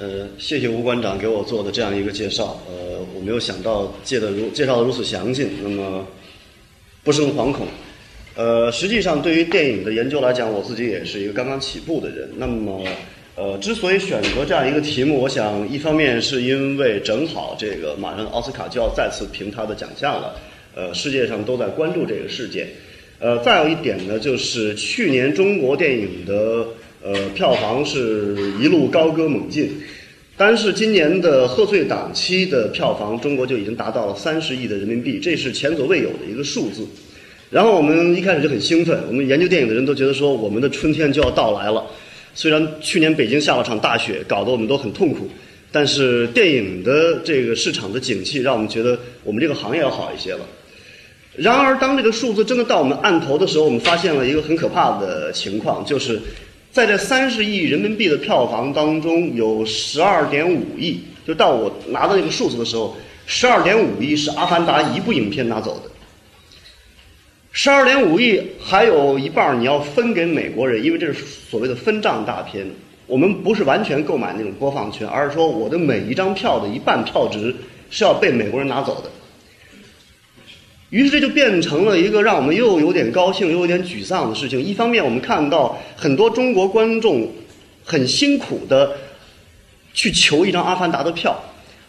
呃，谢谢吴馆长给我做的这样一个介绍。呃，我没有想到介的如介绍的如此详尽，那么不胜惶恐。呃，实际上对于电影的研究来讲，我自己也是一个刚刚起步的人。那么，呃，之所以选择这样一个题目，我想一方面是因为正好这个马上奥斯卡就要再次评他的奖项了，呃，世界上都在关注这个事件。呃，再有一点呢，就是去年中国电影的。呃，票房是一路高歌猛进，单是今年的贺岁档期的票房，中国就已经达到了三十亿的人民币，这是前所未有的一个数字。然后我们一开始就很兴奋，我们研究电影的人都觉得说，我们的春天就要到来了。虽然去年北京下了场大雪，搞得我们都很痛苦，但是电影的这个市场的景气，让我们觉得我们这个行业要好一些了。然而，当这个数字真的到我们案头的时候，我们发现了一个很可怕的情况，就是。在这三十亿人民币的票房当中，有十二点五亿，就到我拿到这个数字的时候，十二点五亿是《阿凡达》一部影片拿走的。十二点五亿还有一半你要分给美国人，因为这是所谓的分账大片。我们不是完全购买那种播放权，而是说我的每一张票的一半票值是要被美国人拿走的。于是这就变成了一个让我们又有点高兴又有点沮丧的事情。一方面，我们看到很多中国观众很辛苦的去求一张《阿凡达》的票。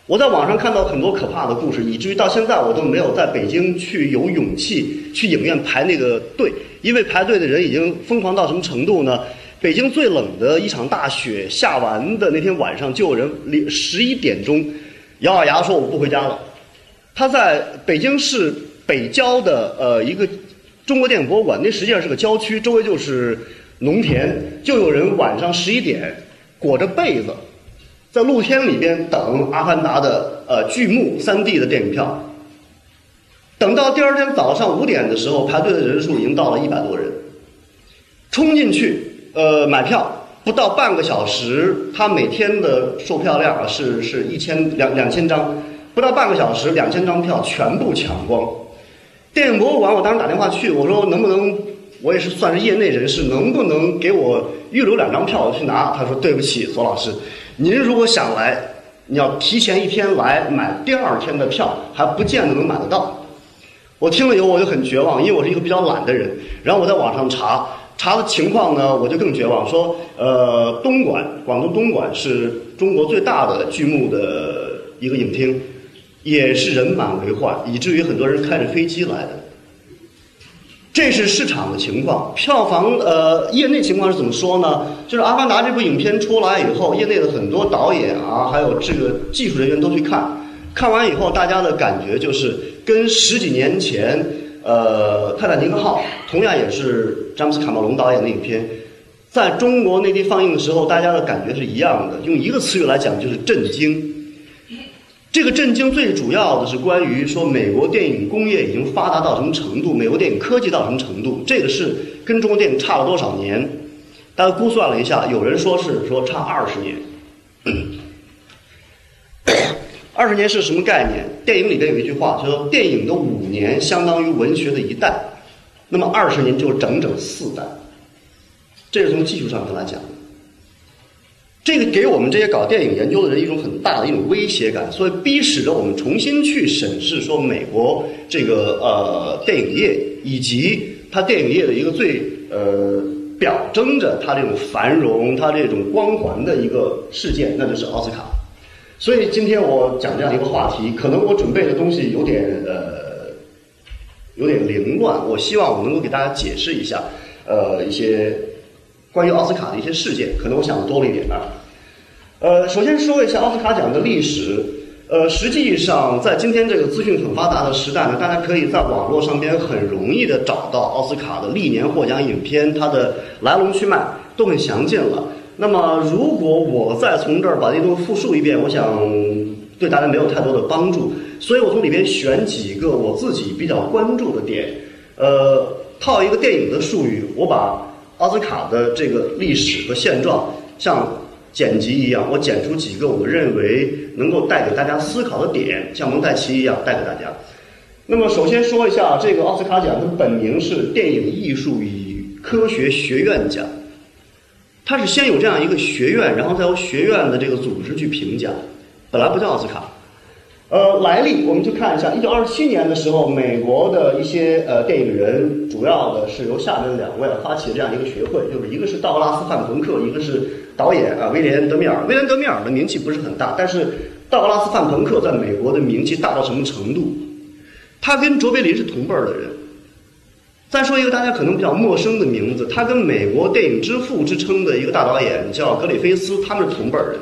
我在网上看到很多可怕的故事，以至于到现在我都没有在北京去有勇气去影院排那个队，因为排队的人已经疯狂到什么程度呢？北京最冷的一场大雪下完的那天晚上，就有人十一点钟咬咬牙说我不回家了。他在北京市。北郊的呃一个中国电影博物馆，那实际上是个郊区，周围就是农田，就有人晚上十一点裹着被子，在露天里边等《阿凡达》的呃剧目三 D 的电影票，等到第二天早上五点的时候，排队的人数已经到了一百多人，冲进去呃买票，不到半个小时，他每天的售票量啊是是一千两两千张，不到半个小时，两千张票全部抢光。电影博物馆，我当时打电话去，我说能不能，我也是算是业内人士，能不能给我预留两张票我去拿？他说对不起，左老师，您如果想来，你要提前一天来买第二天的票，还不见得能买得到。我听了以后我就很绝望，因为我是一个比较懒的人。然后我在网上查查的情况呢，我就更绝望，说呃东莞，广东东莞是中国最大的剧目的一个影厅。也是人满为患，以至于很多人开着飞机来的。这是市场的情况，票房呃，业内情况是怎么说呢？就是《阿凡达》这部影片出来以后，业内的很多导演啊，还有这个技术人员都去看，看完以后，大家的感觉就是跟十几年前呃《泰坦尼克号》同样也是詹姆斯卡梅隆导演的影片，在中国内地放映的时候，大家的感觉是一样的。用一个词语来讲，就是震惊。这个震惊最主要的是关于说美国电影工业已经发达到什么程度，美国电影科技到什么程度？这个是跟中国电影差了多少年？大家估算了一下，有人说是说差二十年。二十年是什么概念？电影里边有一句话，说电影的五年相当于文学的一代，那么二十年就整整四代。这是从技术上跟来讲。这个给我们这些搞电影研究的人一种很大的一种威胁感，所以逼使着我们重新去审视说美国这个呃电影业以及它电影业的一个最呃表征着它这种繁荣、它这种光环的一个事件，那就是奥斯卡。所以今天我讲这样一个话题，可能我准备的东西有点呃有点凌乱，我希望我能够给大家解释一下呃一些。关于奥斯卡的一些事件，可能我想的多了一点啊。呃，首先说一下奥斯卡奖的历史。呃，实际上在今天这个资讯很发达的时代呢，大家可以在网络上边很容易的找到奥斯卡的历年获奖影片，它的来龙去脉都很详尽了。那么，如果我再从这儿把这东西复述一遍，我想对大家没有太多的帮助。所以我从里边选几个我自己比较关注的点。呃，套一个电影的术语，我把。奥斯卡的这个历史和现状，像剪辑一样，我剪出几个我认为能够带给大家思考的点，像蒙太奇一样带给大家。那么，首先说一下这个奥斯卡奖，它本名是电影艺术与科学学院奖，它是先有这样一个学院，然后再由学院的这个组织去评奖，本来不叫奥斯卡。呃，来历我们就看一下，一九二七年的时候，美国的一些呃电影人，主要的是由下面两位发起这样一个学会，就是一个是道格拉斯·范朋克，一个是导演啊威廉·德米尔。威廉·德米尔的名气不是很大，但是道格拉斯·范朋克在美国的名气大到什么程度？他跟卓别林是同辈儿的人。再说一个大家可能比较陌生的名字，他跟美国电影之父之称的一个大导演叫格里菲斯，他们是同辈儿人。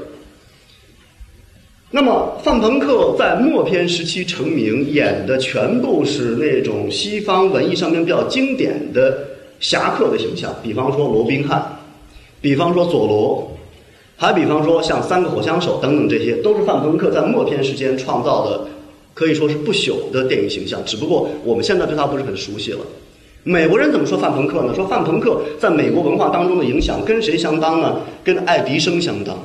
那么，范朋克在默片时期成名，演的全部是那种西方文艺上面比较经典的侠客的形象，比方说罗宾汉，比方说佐罗，还比方说像三个火枪手等等，这些都是范朋克在默片时间创造的，可以说是不朽的电影形象。只不过我们现在对他不是很熟悉了。美国人怎么说范朋克呢？说范朋克在美国文化当中的影响跟谁相当呢？跟爱迪生相当，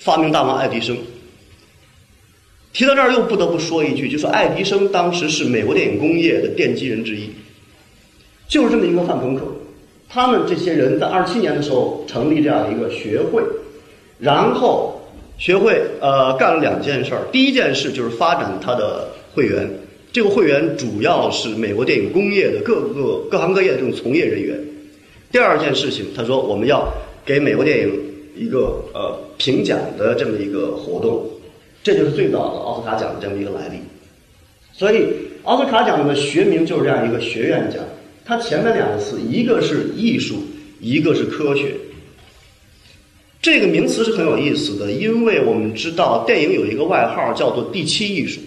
发明大王爱迪生。提到这儿，又不得不说一句，就是爱迪生当时是美国电影工业的奠基人之一，就是这么一个范朋克。他们这些人在二七年的时候成立这样一个学会，然后学会呃干了两件事儿。第一件事就是发展他的会员，这个会员主要是美国电影工业的各个各行各业的这种从业人员。第二件事情，他说我们要给美国电影一个呃评奖的这么一个活动。这就是最早的奥斯卡奖的这么一个来历，所以奥斯卡奖的学名就是这样一个学院奖。它前面两个词，一个是艺术，一个是科学。这个名词是很有意思的，因为我们知道电影有一个外号叫做“第七艺术”。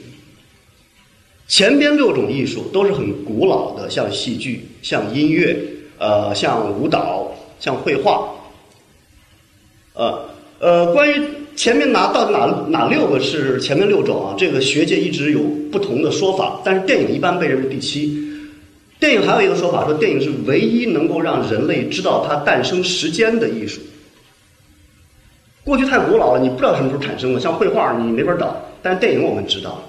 前边六种艺术都是很古老的，像戏剧、像音乐、呃，像舞蹈、像绘画，呃呃，关于。前面拿到哪哪六个是前面六种啊？这个学界一直有不同的说法，但是电影一般被认为第七。电影还有一个说法，说电影是唯一能够让人类知道它诞生时间的艺术。过去太古老了，你不知道什么时候产生的，像绘画你没法找，但是电影我们知道，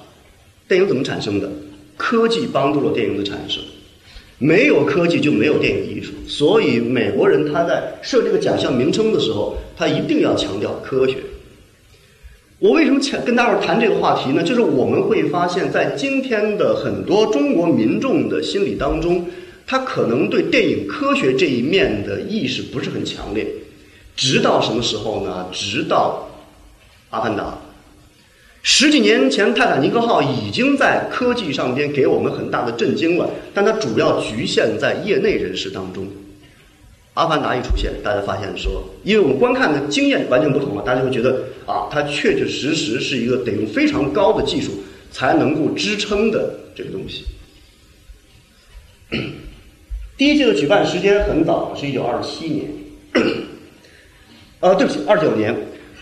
电影怎么产生的？科技帮助了电影的产生，没有科技就没有电影艺术。所以美国人他在设这个奖项名称的时候，他一定要强调科学。我为什么跟大伙儿谈这个话题呢？就是我们会发现，在今天的很多中国民众的心理当中，他可能对电影科学这一面的意识不是很强烈。直到什么时候呢？直到《阿凡达》。十几年前，泰坦尼克号已经在科技上边给我们很大的震惊了，但它主要局限在业内人士当中。阿凡达一出现，大家发现说，因为我们观看的经验完全不同了，大家会觉得啊，它确确实实是一个得用非常高的技术才能够支撑的这个东西。第一届的举办时间很早，是一九二七年。呃，对不起，二九年，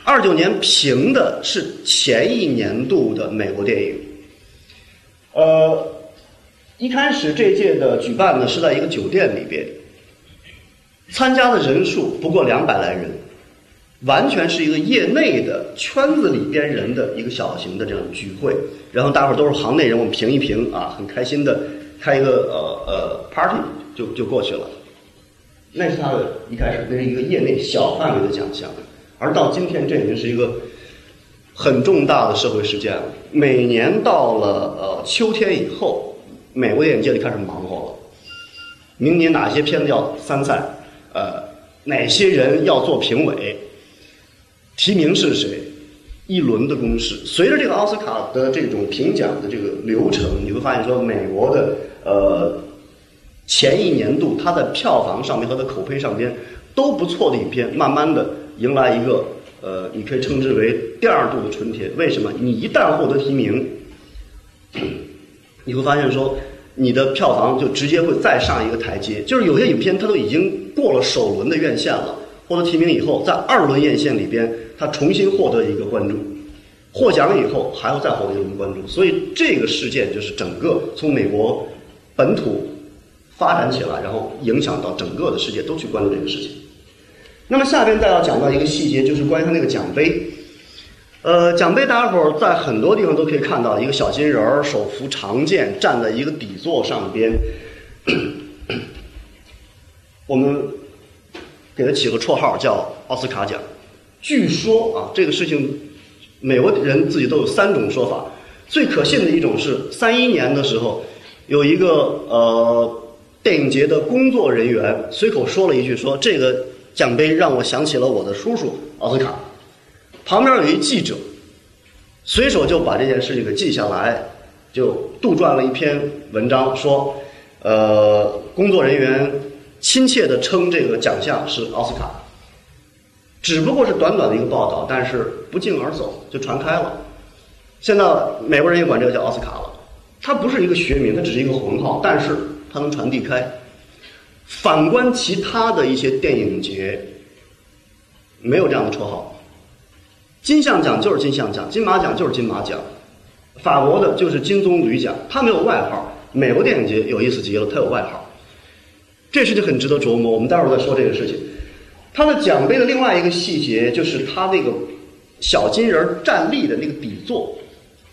二九年评的是前一年度的美国电影。呃，一开始这届的举办呢是在一个酒店里边。参加的人数不过两百来人，完全是一个业内的圈子里边人的一个小型的这样聚会。然后大伙儿都是行内人，我们评一评啊，很开心的开一个呃呃 party 就就过去了。那是他的一开始那是一个业内小范围的奖项，而到今天这已经是一个很重大的社会事件了。每年到了呃秋天以后，美国电影界里开始忙活了。明年哪些片子要参赛？呃，哪些人要做评委？提名是谁？一轮的公示。随着这个奥斯卡的这种评奖的这个流程，你会发现说，美国的呃前一年度它在票房上面和在口碑上边都不错的影片，慢慢的迎来一个呃，你可以称之为第二度的春天。为什么？你一旦获得提名，你会发现说。你的票房就直接会再上一个台阶，就是有些影片它都已经过了首轮的院线了，获得提名以后，在二轮院线里边，它重新获得一个关注，获奖以后还要再获得一轮关注，所以这个事件就是整个从美国本土发展起来，然后影响到整个的世界都去关注这个事情。那么下边再要讲到一个细节，就是关于它那个奖杯。呃，奖杯大家伙儿在很多地方都可以看到一个小金人儿手扶长剑站在一个底座上边。我们给他起个绰号叫奥斯卡奖。据说啊，这个事情，美国人自己都有三种说法。最可信的一种是，三一年的时候，有一个呃电影节的工作人员随口说了一句，说这个奖杯让我想起了我的叔叔奥斯卡。旁边有一记者，随手就把这件事情给记下来，就杜撰了一篇文章，说，呃，工作人员亲切地称这个奖项是奥斯卡。只不过是短短的一个报道，但是不胫而走就传开了。现在美国人也管这个叫奥斯卡了。它不是一个学名，它只是一个混号，但是它能传递开。反观其他的一些电影节，没有这样的绰号。金像奖就是金像奖，金马奖就是金马奖，法国的就是金棕榈奖，它没有外号。美国电影节有意思极了，它有外号。这事情很值得琢磨，我们待会儿再说这个事情。它的奖杯的另外一个细节就是它那个小金人站立的那个底座，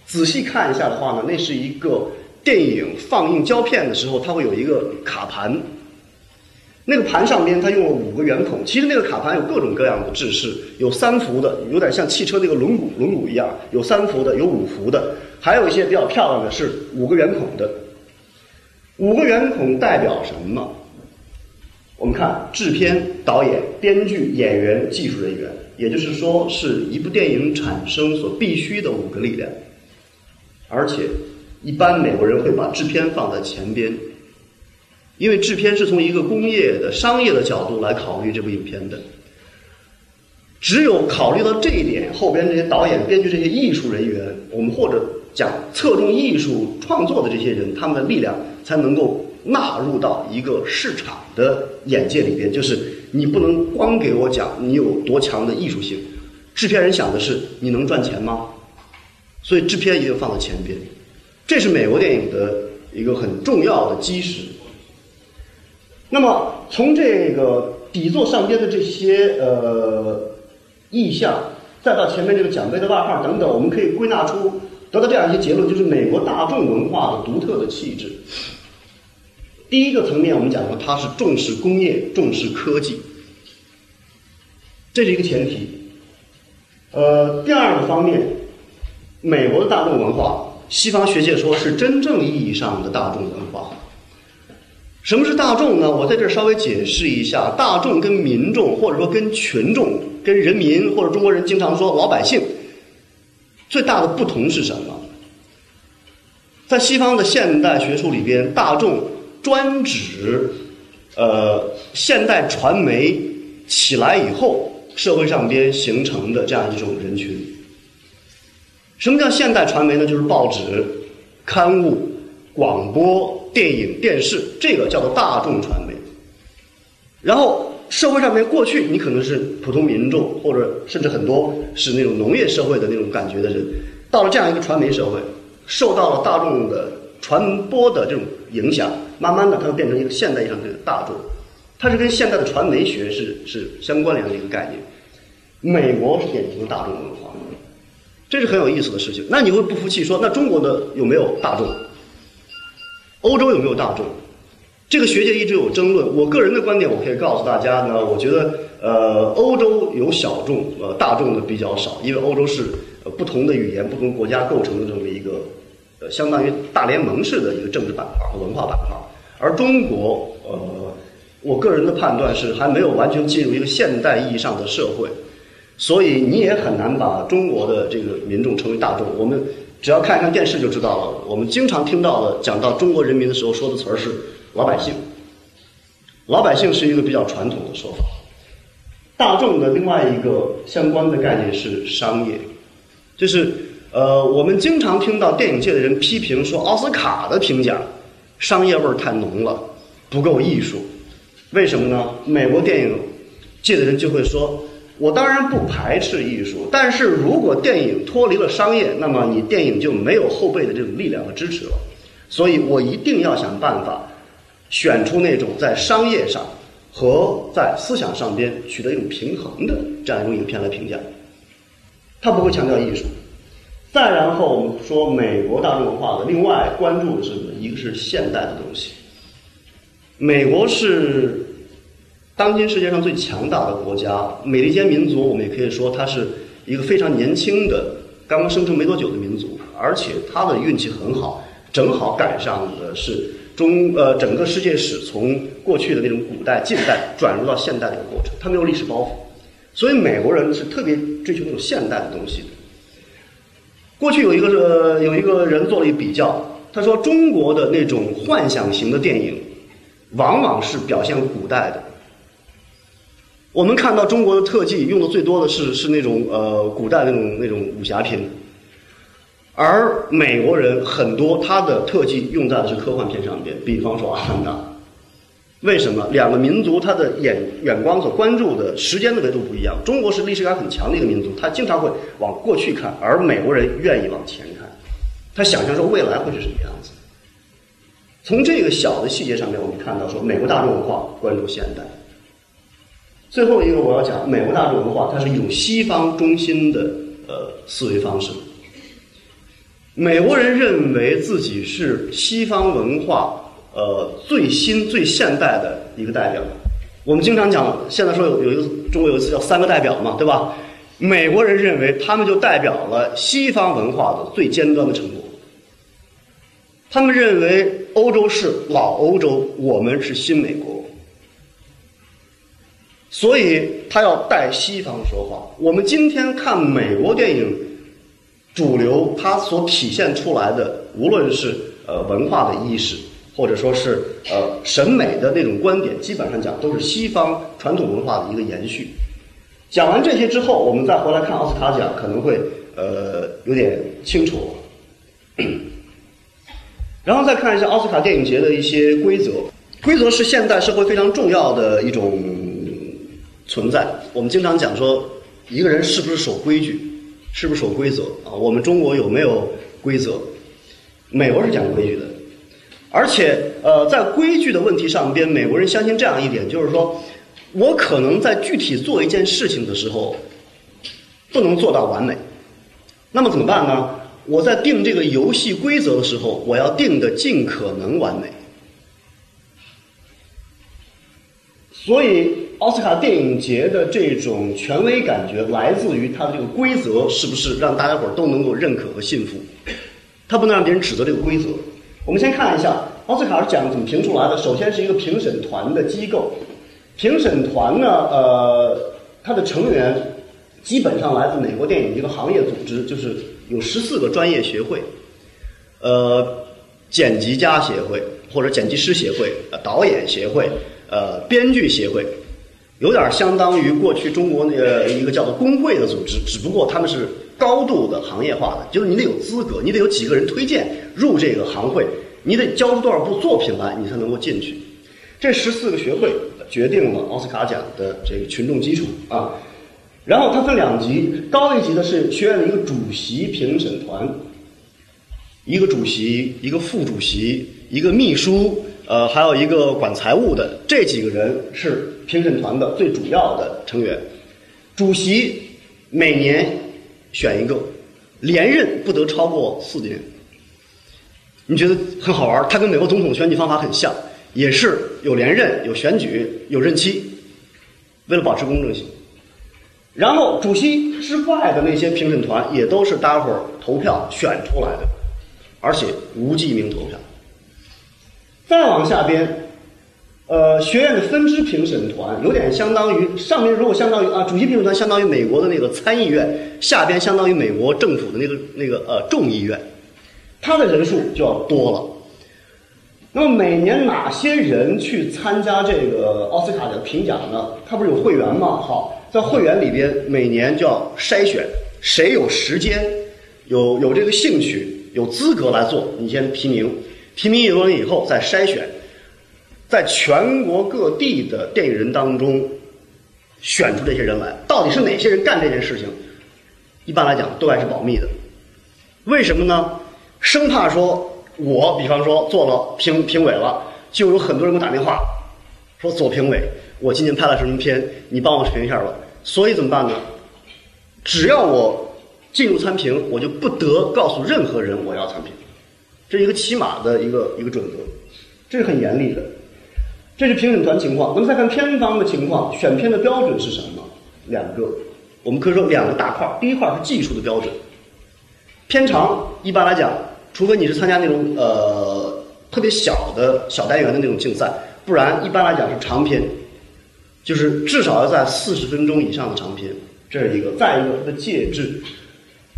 仔细看一下的话呢，那是一个电影放映胶片的时候，它会有一个卡盘。那个盘上边它用了五个圆孔，其实那个卡盘有各种各样的制式，有三幅的，有点像汽车那个轮毂轮毂一样，有三幅的，有五幅的，还有一些比较漂亮的是五个圆孔的。五个圆孔代表什么？我们看制片、导演、编剧、演员、技术人员，也就是说，是一部电影产生所必须的五个力量。而且，一般美国人会把制片放在前边，因为制片是从一个工业的、商业的角度来考虑这部影片的。只有考虑到这一点，后边这些导演、编剧这些艺术人员，我们或者讲侧重艺术创作的这些人，他们的力量才能够。纳入到一个市场的眼界里边，就是你不能光给我讲你有多强的艺术性，制片人想的是你能赚钱吗？所以制片一定放在前边，这是美国电影的一个很重要的基石。那么从这个底座上边的这些呃意象，再到前面这个奖杯的外号等等，我们可以归纳出得到这样一些结论，就是美国大众文化的独特的气质。第一个层面，我们讲过，它是重视工业、重视科技，这是一个前提。呃，第二个方面，美国的大众文化，西方学界说是真正意义上的大众文化。什么是大众呢？我在这儿稍微解释一下，大众跟民众，或者说跟群众、跟人民，或者中国人经常说老百姓，最大的不同是什么？在西方的现代学术里边，大众。专指，呃，现代传媒起来以后，社会上边形成的这样一种人群。什么叫现代传媒呢？就是报纸、刊物、广播电影、电视，这个叫做大众传媒。然后社会上面过去你可能是普通民众，或者甚至很多是那种农业社会的那种感觉的人，到了这样一个传媒社会，受到了大众的传播的这种影响。慢慢的，它就变成一个现代意义上的大众，它是跟现代的传媒学是是相关联的一个概念。美国是典型的大众文化，这是很有意思的事情。那你会不服气说，那中国的有没有大众？欧洲有没有大众？这个学界一直有争论。我个人的观点，我可以告诉大家呢，我觉得呃，欧洲有小众，呃，大众的比较少，因为欧洲是呃不同的语言、不同国家构成的这么一个。呃，相当于大联盟式的一个政治板块和文化板块，而中国，呃，我个人的判断是还没有完全进入一个现代意义上的社会，所以你也很难把中国的这个民众称为大众。我们只要看一看电视就知道了，我们经常听到的讲到中国人民的时候说的词儿是老百姓，老百姓是一个比较传统的说法。大众的另外一个相关的概念是商业，就是。呃，我们经常听到电影界的人批评说，奥斯卡的评奖商业味儿太浓了，不够艺术。为什么呢？美国电影界的人就会说，我当然不排斥艺术，但是如果电影脱离了商业，那么你电影就没有后备的这种力量和支持了。所以我一定要想办法选出那种在商业上和在思想上边取得一种平衡的这样一种影片来评价。他不会强调艺术。再然后，我们说美国大众文化的另外关注的是什么？一个是现代的东西。美国是当今世界上最强大的国家，美利坚民族，我们也可以说它是一个非常年轻的、刚刚生成没多久的民族，而且它的运气很好，正好赶上的是中呃整个世界史从过去的那种古代、近代转入到现代的一个过程，它没有历史包袱，所以美国人是特别追求那种现代的东西的。过去有一个呃有一个人做了一比较，他说中国的那种幻想型的电影，往往是表现古代的。我们看到中国的特技用的最多的是是那种呃古代那种那种武侠片，而美国人很多他的特技用在的是科幻片上边，比方说《阿凡达》。为什么？两个民族他的眼眼光所关注的时间的维度不一样。中国是历史感很强的一个民族，他经常会往过去看，而美国人愿意往前看，他想象说未来会是什么样子。从这个小的细节上面，我们看到说美国大众文化关注现代。最后一个我要讲，美国大众文化它是一种西方中心的呃思维方式。美国人认为自己是西方文化呃最新最现代的一个代表。我们经常讲，现在说有有一个中国有一次叫三个代表嘛，对吧？美国人认为他们就代表了西方文化的最尖端的成果。他们认为欧洲是老欧洲，我们是新美国。所以他要带西方说话。我们今天看美国电影，主流它所体现出来的，无论是呃文化的意识，或者说是呃审美的那种观点，基本上讲都是西方传统文化的一个延续。讲完这些之后，我们再回来看奥斯卡奖，可能会呃有点清楚。然后再看一下奥斯卡电影节的一些规则，规则是现代社会非常重要的一种。存在，我们经常讲说，一个人是不是守规矩，是不是守规则啊？我们中国有没有规则？美国是讲规矩的，而且呃，在规矩的问题上边，美国人相信这样一点，就是说，我可能在具体做一件事情的时候，不能做到完美，那么怎么办呢？我在定这个游戏规则的时候，我要定的尽可能完美，所以。奥斯卡电影节的这种权威感觉来自于它的这个规则是不是让大家伙儿都能够认可和信服？它不能让别人指责这个规则。我们先看一下奥斯卡是奖怎么评出来的。首先是一个评审团的机构，评审团呢，呃，它的成员基本上来自美国电影一个行业组织，就是有十四个专业协会，呃，剪辑家协会或者剪辑师协会、导演协会、呃，编剧协会。有点相当于过去中国那个一个叫做工会的组织，只不过他们是高度的行业化的，就是你得有资格，你得有几个人推荐入这个行会，你得交出多少部作品来，你才能够进去。这十四个学会决定了奥斯卡奖的这个群众基础啊。然后它分两级，高一级的是学院的一个主席评审团，一个主席，一个副主席，一个秘书。呃，还有一个管财务的，这几个人是评审团的最主要的成员。主席每年选一个，连任不得超过四年。你觉得很好玩？它跟美国总统选举方法很像，也是有连任、有选举、有任期，为了保持公正性。然后主席之外的那些评审团也都是大家伙儿投票选出来的，而且无记名投票。再往下边，呃，学院的分支评审团有点相当于上面如果相当于啊，主席评审团相当于美国的那个参议院，下边相当于美国政府的那个那个呃众议院，他的人数就要多了。那么每年哪些人去参加这个奥斯卡的评奖呢？他不是有会员吗？好，在会员里边每年就要筛选谁有时间、有有这个兴趣、有资格来做，你先提名。提名一轮以后再筛选，在全国各地的电影人当中选出这些人来，到底是哪些人干这件事情？一般来讲都还是保密的。为什么呢？生怕说我比方说做了评评委了，就有很多人给我打电话说左评委，我今年拍了什么片，你帮我评一下吧。所以怎么办呢？只要我进入参评，我就不得告诉任何人我要参评。这是一个起码的一个一个准则，这是很严厉的。这是评审团情况。那么再看片方的情况，选片的标准是什么？两个，我们可以说两个大块。第一块是技术的标准，片长一般来讲，除非你是参加那种呃特别小的小单元的那种竞赛，不然一般来讲是长片，就是至少要在四十分钟以上的长片，这是一个。再一个，它的介质，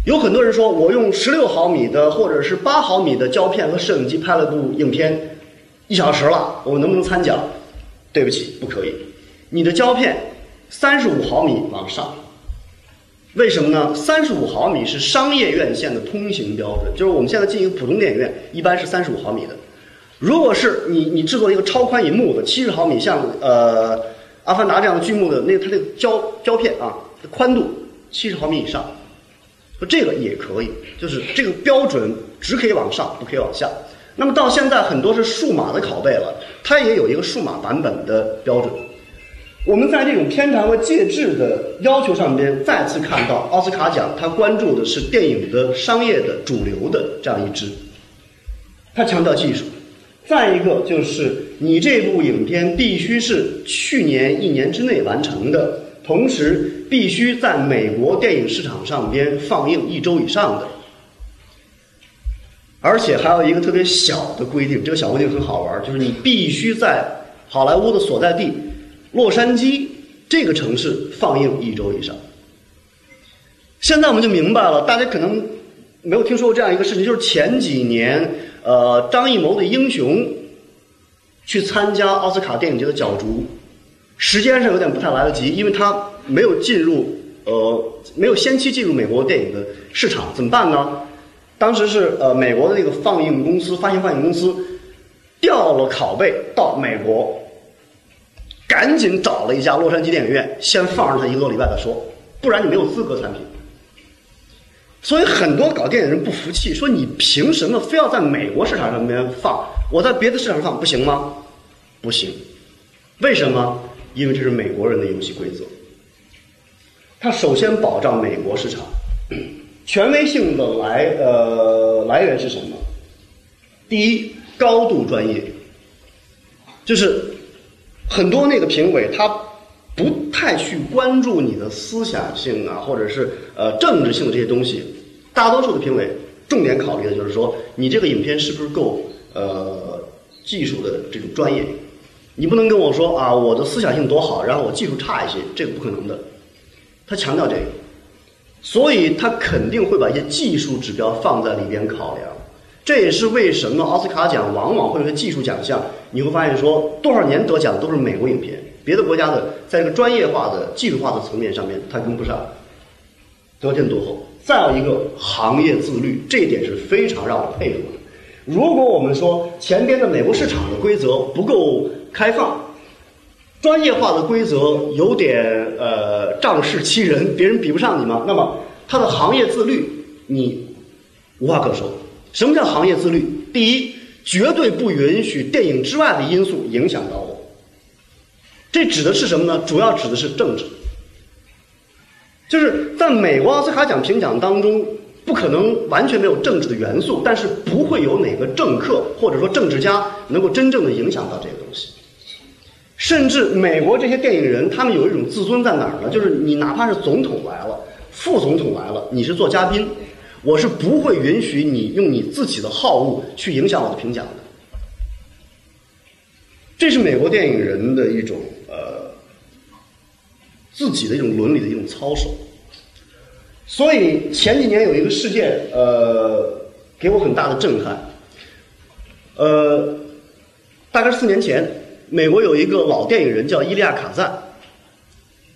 有很多人说我用十六毫米的或者是八毫米的胶片和摄影机拍了部影片，一小时了，我能不能参奖？对不起，不可以。你的胶片三十五毫米往上，为什么呢？三十五毫米是商业院线的通行标准，就是我们现在进一个普通电影院，一般是三十五毫米的。如果是你你制作一个超宽银幕的七十毫米，像呃《阿凡达》这样的剧目的，那它这个胶胶片啊，宽度七十毫米以上，说这个也可以，就是这个标准只可以往上，不可以往下。那么到现在很多是数码的拷贝了，它也有一个数码版本的标准。我们在这种片长和介质的要求上边，再次看到奥斯卡奖它关注的是电影的商业的主流的这样一支，它强调技术。再一个就是你这部影片必须是去年一年之内完成的，同时必须在美国电影市场上边放映一周以上的。而且还有一个特别小的规定，这个小规定很好玩，就是你必须在好莱坞的所在地洛杉矶这个城市放映一周以上。现在我们就明白了，大家可能没有听说过这样一个事情，就是前几年，呃，张艺谋的《英雄》去参加奥斯卡电影节的角逐，时间上有点不太来得及，因为他没有进入，呃，没有先期进入美国电影的市场，怎么办呢？当时是呃美国的那个放映公司发行放映公司调了拷贝到美国，赶紧找了一家洛杉矶电影院，先放上它一个多礼拜再说，不然你没有资格参品。所以很多搞电影人不服气，说你凭什么非要在美国市场上面放？我在别的市场上放不行吗？不行，为什么？因为这是美国人的游戏规则。他首先保障美国市场。权威性的来呃来源是什么？第一，高度专业，就是很多那个评委他不太去关注你的思想性啊，或者是呃政治性的这些东西。大多数的评委重点考虑的就是说，你这个影片是不是够呃技术的这种专业？你不能跟我说啊，我的思想性多好，然后我技术差一些，这个不可能的。他强调这个。所以他肯定会把一些技术指标放在里边考量，这也是为什么奥斯卡奖往往会有些技术奖项，你会发现说多少年得奖都是美国影片，别的国家的在这个专业化的技术化的层面上面它跟不上，得天独厚。再有一个行业自律，这一点是非常让我佩服的。如果我们说前边的美国市场的规则不够开放。专业化的规则有点呃仗势欺人，别人比不上你吗？那么它的行业自律你无话可说。什么叫行业自律？第一，绝对不允许电影之外的因素影响到我。这指的是什么呢？主要指的是政治。就是在美国奥斯卡奖评奖当中，不可能完全没有政治的元素，但是不会有哪个政客或者说政治家能够真正的影响到这个东西。甚至美国这些电影人，他们有一种自尊在哪儿呢？就是你哪怕是总统来了，副总统来了，你是做嘉宾，我是不会允许你用你自己的好恶去影响我的评奖的。这是美国电影人的一种呃自己的一种伦理的一种操守。所以前几年有一个事件，呃，给我很大的震撼。呃，大概四年前。美国有一个老电影人叫伊利亚卡赞，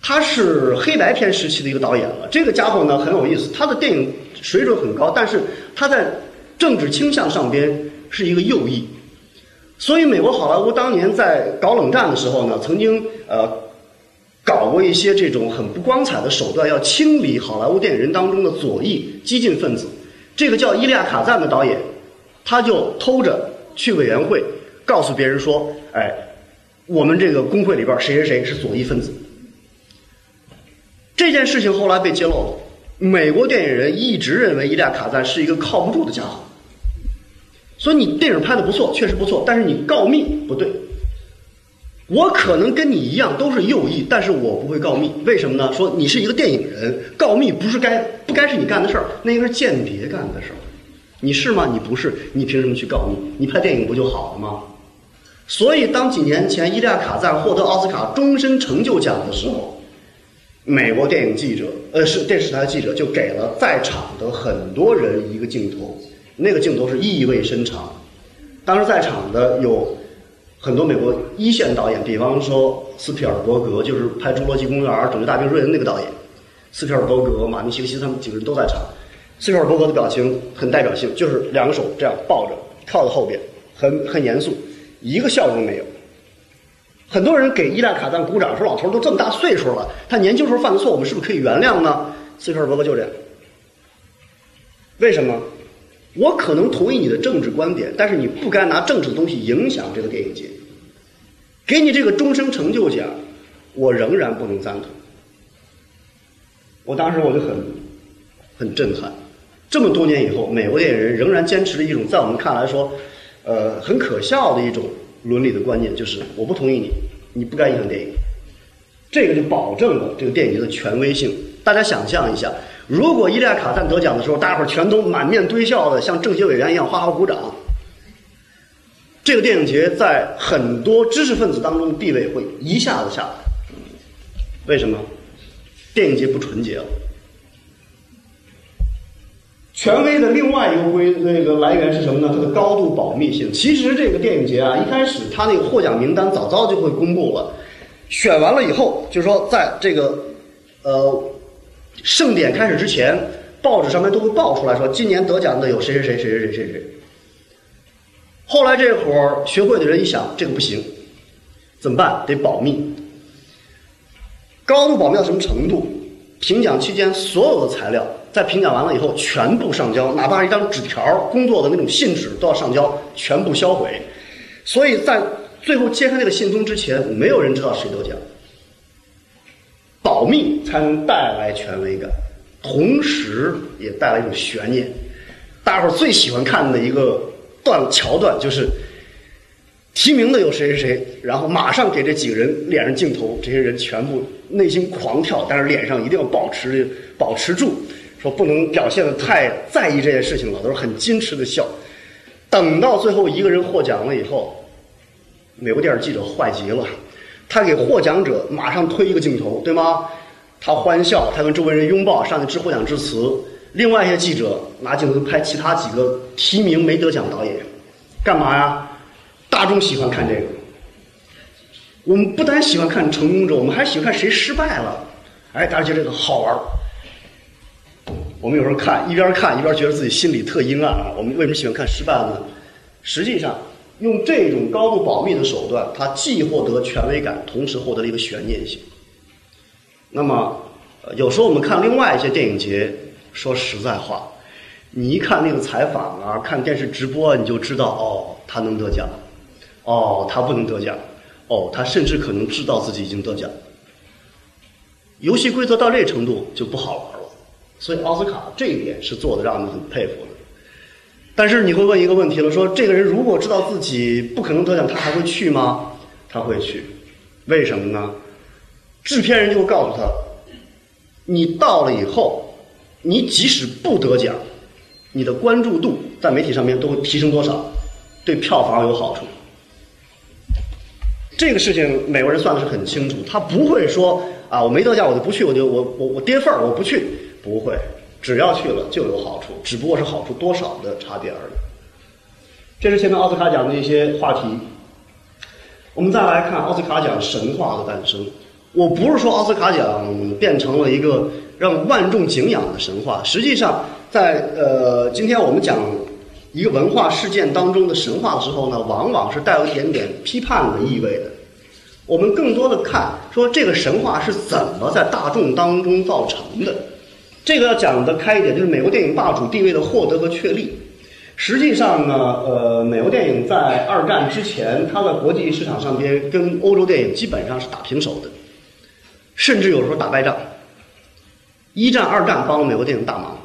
他是黑白片时期的一个导演了。这个家伙呢很有意思，他的电影水准很高，但是他在政治倾向上边是一个右翼。所以美国好莱坞当年在搞冷战的时候呢，曾经呃搞过一些这种很不光彩的手段，要清理好莱坞电影人当中的左翼激进分子。这个叫伊利亚卡赞的导演，他就偷着去委员会告诉别人说：“哎。”我们这个工会里边谁谁谁是左翼分子？这件事情后来被揭露了。美国电影人一直认为伊利亚卡赞是一个靠不住的家伙，所以你电影拍的不错，确实不错，但是你告密不对。我可能跟你一样都是右翼，但是我不会告密，为什么呢？说你是一个电影人，告密不是该不该是你干的事儿，那应该是间谍干的事儿。你是吗？你不是，你凭什么去告密？你拍电影不就好了吗？所以，当几年前伊利亚卡赞获得奥斯卡终身成就奖的时候，美国电影记者，呃，是电视台记者，就给了在场的很多人一个镜头，那个镜头是意味深长。当时在场的有。很多美国一线导演，比方说斯皮尔伯格，就是拍《侏罗纪公园》《拯救大兵瑞恩》那个导演，斯皮尔伯格、马尼西克西他们几个人都在场。斯皮尔伯格的表情很代表性，就是两个手这样抱着，靠在后边，很很严肃，一个笑容没有。很多人给伊莱卡赞鼓掌，说老头都这么大岁数了，他年轻时候犯的错，我们是不是可以原谅呢？斯皮尔伯格就这样。为什么？我可能同意你的政治观点，但是你不该拿政治的东西影响这个电影节。给你这个终生成就奖，我仍然不能赞同。我当时我就很很震撼，这么多年以后，美国电影人仍然坚持着一种在我们看来说，呃，很可笑的一种伦理的观念，就是我不同意你，你不该影响电影。这个就保证了这个电影节的权威性。大家想象一下。如果伊利亚卡赞得奖的时候，大家伙全都满面堆笑的，像政协委员一样哗哗鼓掌，这个电影节在很多知识分子当中的地位会一下子下来。为什么？电影节不纯洁了。权威的另外一个规那个来源是什么呢？它的高度保密性。其实这个电影节啊，一开始它那个获奖名单早早就会公布了，选完了以后，就是说在这个呃盛典开始之前，报纸上面都会报出来说今年得奖的有谁谁谁谁谁谁谁谁。后来这伙儿学会的人一想，这个不行，怎么办？得保密。高度保密到什么程度？评奖期间所有的材料在评奖完了以后全部上交，哪怕是一张纸条、工作的那种信纸都要上交，全部销毁。所以在最后揭开那个信封之前，没有人知道谁得奖。保密才能带来权威感，同时也带来一种悬念。大伙儿最喜欢看的一个段桥段就是提名的有谁谁谁，然后马上给这几个人脸上镜头，这些人全部内心狂跳，但是脸上一定要保持保持住，说不能表现的太在意这件事情了，都是很矜持的笑。等到最后一个人获奖了以后，美国电视记者坏极了。他给获奖者马上推一个镜头，对吗？他欢笑，他跟周围人拥抱，上去致获奖致辞。另外一些记者拿镜头拍其他几个提名没得奖导演，干嘛呀？大众喜欢看这个。我们不单喜欢看成功者，我们还喜欢看谁失败了。哎，大家觉得这个好玩我们有时候看，一边看一边觉得自己心里特阴暗啊。我们为什么喜欢看失败呢？实际上。用这种高度保密的手段，它既获得权威感，同时获得了一个悬念性。那么，有时候我们看另外一些电影节，说实在话，你一看那个采访啊，看电视直播，你就知道哦，他能得奖，哦，他不能得奖，哦，他甚至可能知道自己已经得奖。游戏规则到这程度就不好了。所以奥斯卡这一点是做的让人很佩服的。但是你会问一个问题了，说这个人如果知道自己不可能得奖，他还会去吗？他会去，为什么呢？制片人就会告诉他，你到了以后，你即使不得奖，你的关注度在媒体上面都会提升多少，对票房有好处。这个事情美国人算的是很清楚，他不会说啊，我没得奖我就不去，我就我我我跌份儿我不去，不会。只要去了就有好处，只不过是好处多少的差别而已。这是前面奥斯卡奖的一些话题。我们再来看奥斯卡奖神话的诞生。我不是说奥斯卡奖变成了一个让万众敬仰的神话，实际上在呃今天我们讲一个文化事件当中的神话的时候呢，往往是带有一点点批判的意味的。我们更多的看说这个神话是怎么在大众当中造成的。这个要讲的开一点，就是美国电影霸主地位的获得和确立。实际上呢，呃，美国电影在二战之前，它在国际市场上边跟欧洲电影基本上是打平手的，甚至有时候打败仗。一战、二战帮了美国电影大忙。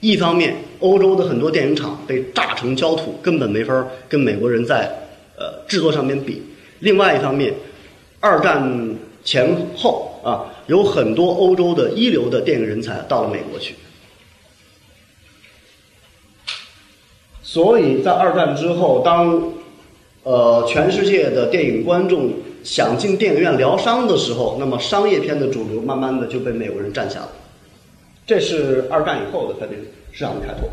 一方面，欧洲的很多电影厂被炸成焦土，根本没法跟美国人在呃制作上面比；另外一方面，二战前后啊，有很多欧洲的一流的电影人才到了美国去。所以在二战之后，当呃全世界的电影观众想进电影院疗伤的时候，那么商业片的主流慢慢的就被美国人占下了。这是二战以后的它这个市场的开拓。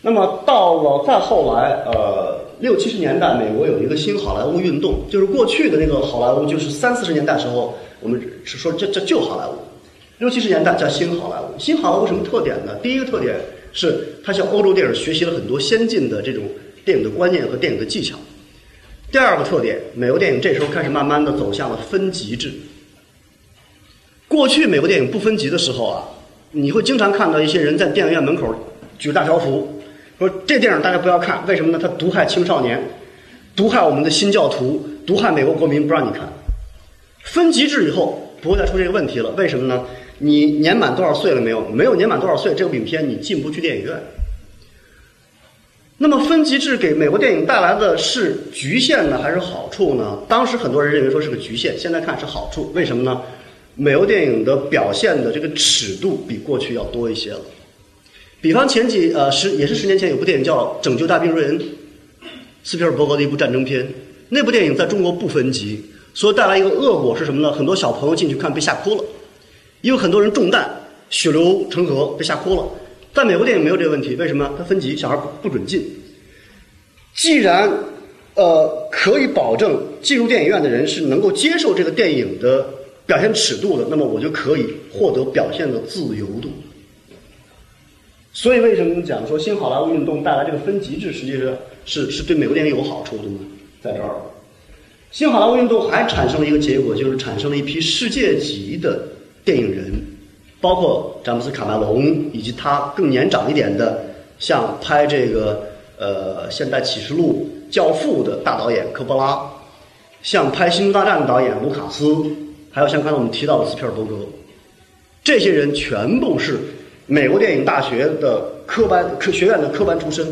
那么到了再后来，呃，六七十年代，美国有一个新好莱坞运动，就是过去的那个好莱坞，就是三四十年代时候，我们是说这这旧好莱坞，六七十年代叫新好莱坞。新好莱坞什么特点呢？第一个特点是它向欧洲电影学习了很多先进的这种电影的观念和电影的技巧。第二个特点，美国电影这时候开始慢慢的走向了分级制。过去美国电影不分级的时候啊，你会经常看到一些人在电影院门口举大条幅。说这电影大家不要看，为什么呢？它毒害青少年，毒害我们的新教徒，毒害美国国民，不让你看。分级制以后不会再出这个问题了，为什么呢？你年满多少岁了没有？没有年满多少岁，这部影片你进不去电影院。那么分级制给美国电影带来的是局限呢，还是好处呢？当时很多人认为说是个局限，现在看是好处。为什么呢？美国电影的表现的这个尺度比过去要多一些了。比方前几呃十也是十年前有部电影叫《拯救大兵瑞恩》，斯皮尔伯格的一部战争片。那部电影在中国不分级，所以带来一个恶果是什么呢？很多小朋友进去看被吓哭了，因为很多人中弹，血流成河被吓哭了。但美国电影没有这个问题，为什么？它分级，小孩不准进。既然呃可以保证进入电影院的人是能够接受这个电影的表现尺度的，那么我就可以获得表现的自由度。所以，为什么讲说新好莱坞运动带来这个分级制，实际上是是对美国电影有好处的呢？在这儿，新好莱坞运动还产生了一个结果，就是产生了一批世界级的电影人，包括詹姆斯·卡麦隆，以及他更年长一点的，像拍这个呃《现代启示录》《教父》的大导演科波拉，像拍《星球大战》的导演卢卡斯，还有像刚才我们提到的斯皮尔伯格，这些人全部是。美国电影大学的科班科学院的科班出身，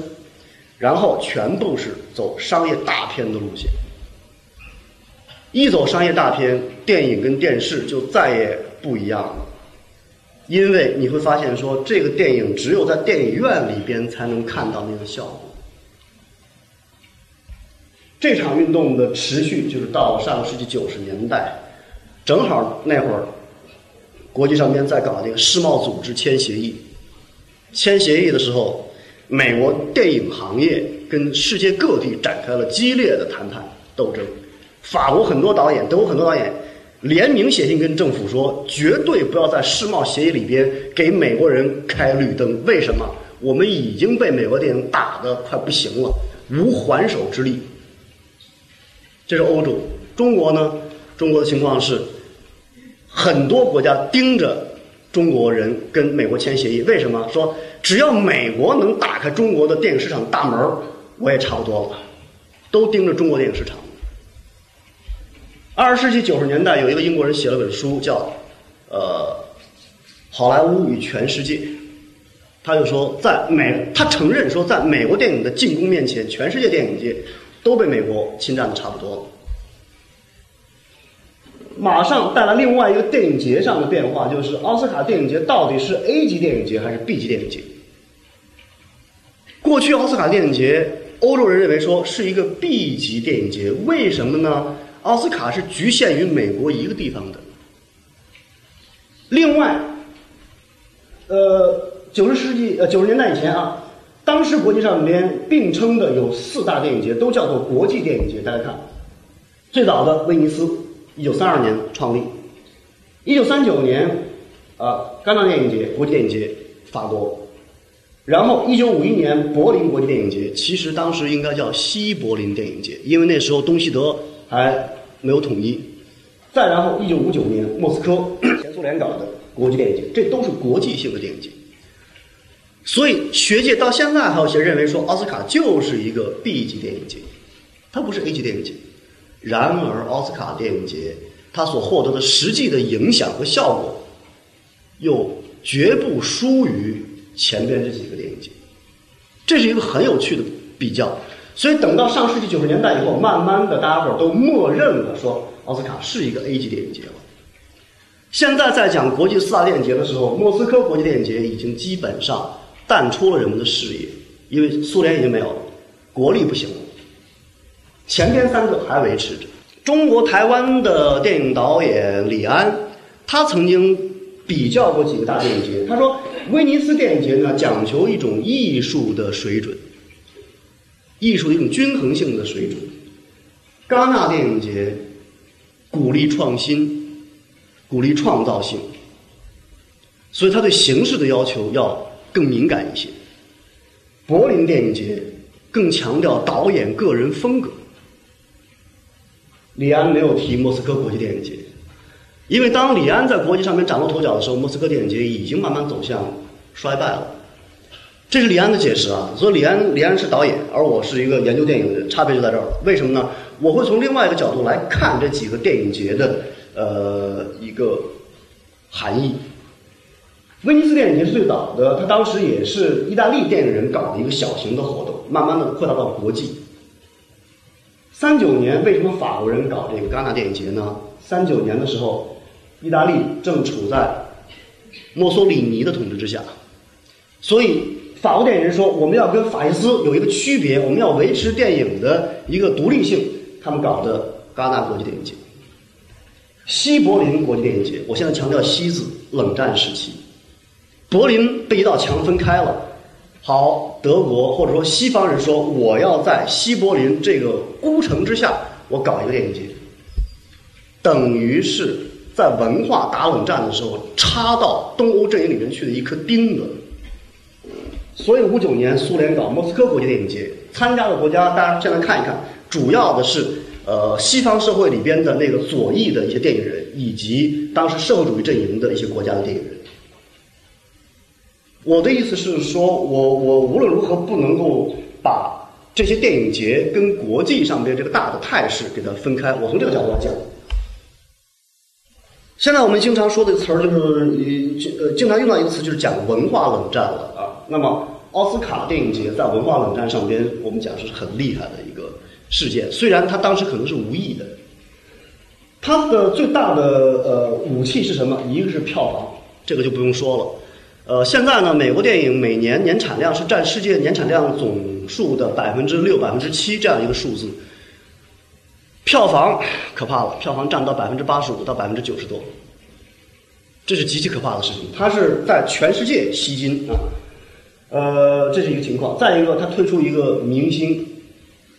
然后全部是走商业大片的路线。一走商业大片，电影跟电视就再也不一样了，因为你会发现说，这个电影只有在电影院里边才能看到那个效果。这场运动的持续就是到了上个世纪九十年代，正好那会儿。国际上边在搞这个世贸组织签协议，签协议的时候，美国电影行业跟世界各地展开了激烈的谈判斗争。法国很多导演，德国很多导演联名写信跟政府说，绝对不要在世贸协议里边给美国人开绿灯。为什么？我们已经被美国电影打得快不行了，无还手之力。这是欧洲，中国呢？中国的情况是。很多国家盯着中国人跟美国签协议，为什么？说只要美国能打开中国的电影市场大门我也差不多了。都盯着中国电影市场。二十世纪九十年代，有一个英国人写了本书，叫《呃好莱坞与全世界》。他就说，在美，他承认说，在美国电影的进攻面前，全世界电影界都被美国侵占的差不多了。马上带来另外一个电影节上的变化，就是奥斯卡电影节到底是 A 级电影节还是 B 级电影节？过去奥斯卡电影节，欧洲人认为说是一个 B 级电影节，为什么呢？奥斯卡是局限于美国一个地方的。另外，呃，九十世纪呃九十年代以前啊，当时国际上面并称的有四大电影节，都叫做国际电影节。大家看，最早的威尼斯。一九三二年创立，一九三九年，啊，戛纳电影节国际电影节，法国，然后一九五一年柏林国际电影节，其实当时应该叫西柏林电影节，因为那时候东西德还没有统一，再然后一九五九年莫斯科前苏联搞的国际电影节，这都是国际性的电影节，所以学界到现在还有些认为说奥斯卡就是一个 B 级电影节，它不是 A 级电影节。然而，奥斯卡电影节它所获得的实际的影响和效果，又绝不输于前边这几个电影节。这是一个很有趣的比较。所以等到上世纪九十年代以后，慢慢的大家伙儿都默认了说奥斯卡是一个 A 级电影节了。现在在讲国际四大电影节的时候，莫斯科国际电影节已经基本上淡出了人们的视野，因为苏联已经没有了，国力不行了。前边三个还维持着。中国台湾的电影导演李安，他曾经比较过几个大电影节，他说威尼斯电影节呢讲求一种艺术的水准，艺术的一种均衡性的水准。戛纳电影节鼓励创新，鼓励创造性，所以他对形式的要求要更敏感一些。柏林电影节更强调导演个人风格。李安没有提莫斯科国际电影节，因为当李安在国际上面崭露头角的时候，莫斯科电影节已经慢慢走向衰败了。这是李安的解释啊，所以李安李安是导演，而我是一个研究电影的人，差别就在这儿了。为什么呢？我会从另外一个角度来看这几个电影节的呃一个含义。威尼斯电影节是最早的，它当时也是意大利电影人搞的一个小型的活动，慢慢的扩大到国际。三九年为什么法国人搞这个戛纳电影节呢？三九年的时候，意大利正处在墨索里尼的统治之下，所以法国电影人说我们要跟法西斯有一个区别，我们要维持电影的一个独立性。他们搞的戛纳国际电影节、西柏林国际电影节，我现在强调“西”字，冷战时期，柏林被一道墙分开了。好，德国或者说西方人说，我要在西柏林这个孤城之下，我搞一个电影节，等于是在文化打冷战的时候插到东欧阵营里面去的一颗钉子。所以五九年苏联搞莫斯科国际电影节，参加的国家大家现在看一看，主要的是呃西方社会里边的那个左翼的一些电影人，以及当时社会主义阵营的一些国家的电影人。我的意思是说，我我无论如何不能够把这些电影节跟国际上边这个大的态势给它分开。我从这个角度来讲，现在我们经常说的词儿就是呃，经常用到一个词就是讲文化冷战了。那么奥斯卡电影节在文化冷战上边，我们讲是很厉害的一个事件。虽然它当时可能是无意的，它的最大的呃武器是什么？一个是票房，这个就不用说了。呃，现在呢，美国电影每年年产量是占世界年产量总数的百分之六、百分之七这样一个数字。票房可怕了，票房占到百分之八十五到百分之九十多，这是极其可怕的事情。它是在全世界吸金啊，呃，这是一个情况。再一个，他推出一个明星，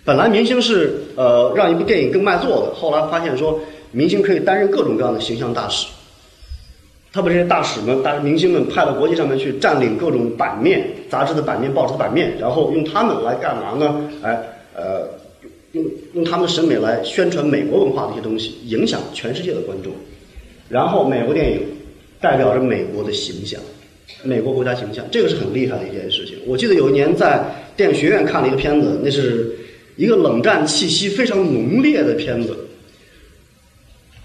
本来明星是呃让一部电影更卖座的，后来发现说明星可以担任各种各样的形象大使。他把这些大使们、大明星们派到国际上面去，占领各种版面、杂志的版面、报纸的版面，然后用他们来干嘛呢？哎，呃，用用他们的审美来宣传美国文化的一些东西，影响全世界的观众。然后，美国电影代表着美国的形象，美国国家形象，这个是很厉害的一件事情。我记得有一年在电影学院看了一个片子，那是一个冷战气息非常浓烈的片子，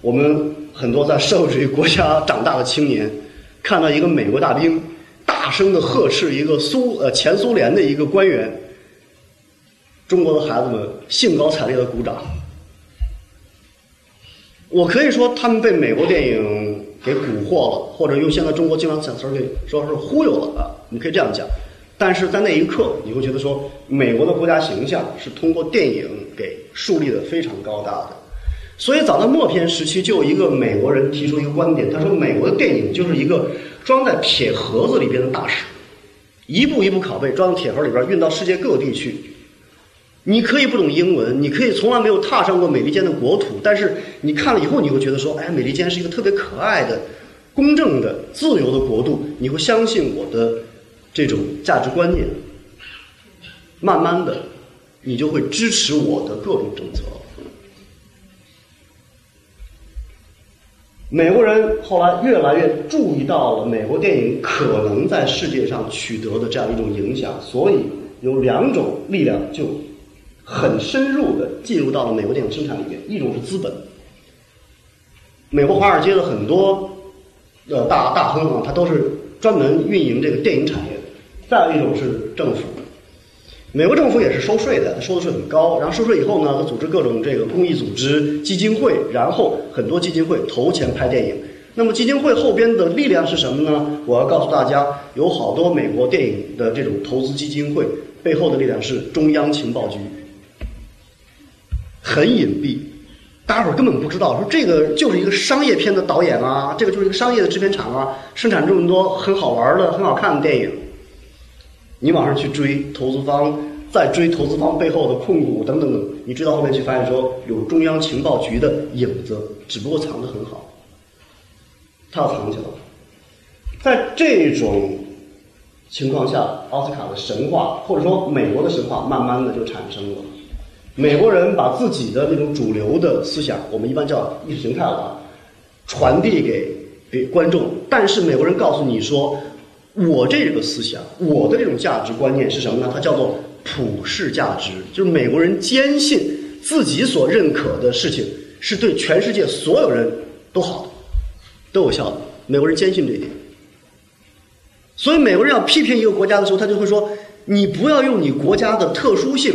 我们。很多在社会主义国家长大的青年，看到一个美国大兵大声的呵斥一个苏呃前苏联的一个官员，中国的孩子们兴高采烈的鼓掌。我可以说他们被美国电影给蛊惑了，或者用现在中国经常讲词儿给说是忽悠了啊，你可以这样讲。但是在那一刻，你会觉得说美国的国家形象是通过电影给树立的非常高大的。所以，早在默片时期，就有一个美国人提出一个观点，他说：“美国的电影就是一个装在铁盒子里边的大使，一步一步拷贝，装到铁盒里边，运到世界各地去。你可以不懂英文，你可以从来没有踏上过美利坚的国土，但是你看了以后，你会觉得说：，哎，美利坚是一个特别可爱的、公正的、自由的国度。你会相信我的这种价值观念，慢慢的，你就会支持我的各种政策。”美国人后来越来越注意到了美国电影可能在世界上取得的这样一种影响，所以有两种力量就很深入的进入到了美国电影生产里面。一种是资本，美国华尔街的很多的大大亨啊，他都是专门运营这个电影产业；再有一种是政府，美国政府也是收税的，他收的税很高，然后收税以后呢，他组织各种这个公益组织、基金会，然后很多基金会投钱拍电影。那么基金会后边的力量是什么呢？我要告诉大家，有好多美国电影的这种投资基金会背后的力量是中央情报局，很隐蔽，大家伙儿根本不知道，说这个就是一个商业片的导演啊，这个就是一个商业的制片厂啊，生产这么多很好玩的、很好看的电影。你往上去追投资方，再追投资方背后的控股等等等，你追到后面去发现说有中央情报局的影子，只不过藏得很好，他要藏起来。在这种情况下，奥斯卡的神话或者说美国的神话，慢慢的就产生了。美国人把自己的那种主流的思想，我们一般叫意识形态了，传递给给观众，但是美国人告诉你说。我这个思想，我的这种价值观念是什么呢？它叫做普世价值，就是美国人坚信自己所认可的事情是对全世界所有人都好的，都有效的。美国人坚信这一点，所以美国人要批评一个国家的时候，他就会说：你不要用你国家的特殊性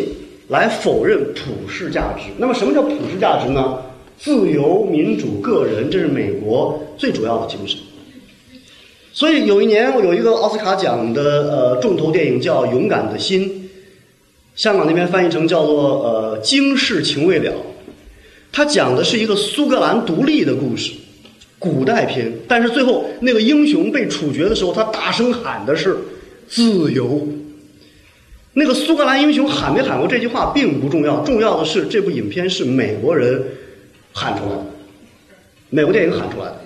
来否认普世价值。那么，什么叫普世价值呢？自由、民主、个人，这是美国最主要的精神。所以有一年，我有一个奥斯卡奖的呃重头电影叫《勇敢的心》，香港那边翻译成叫做呃《惊世情未了》，它讲的是一个苏格兰独立的故事，古代片。但是最后那个英雄被处决的时候，他大声喊的是“自由”。那个苏格兰英雄喊没喊过这句话并不重要，重要的是这部影片是美国人喊出来的，美国电影喊出来的。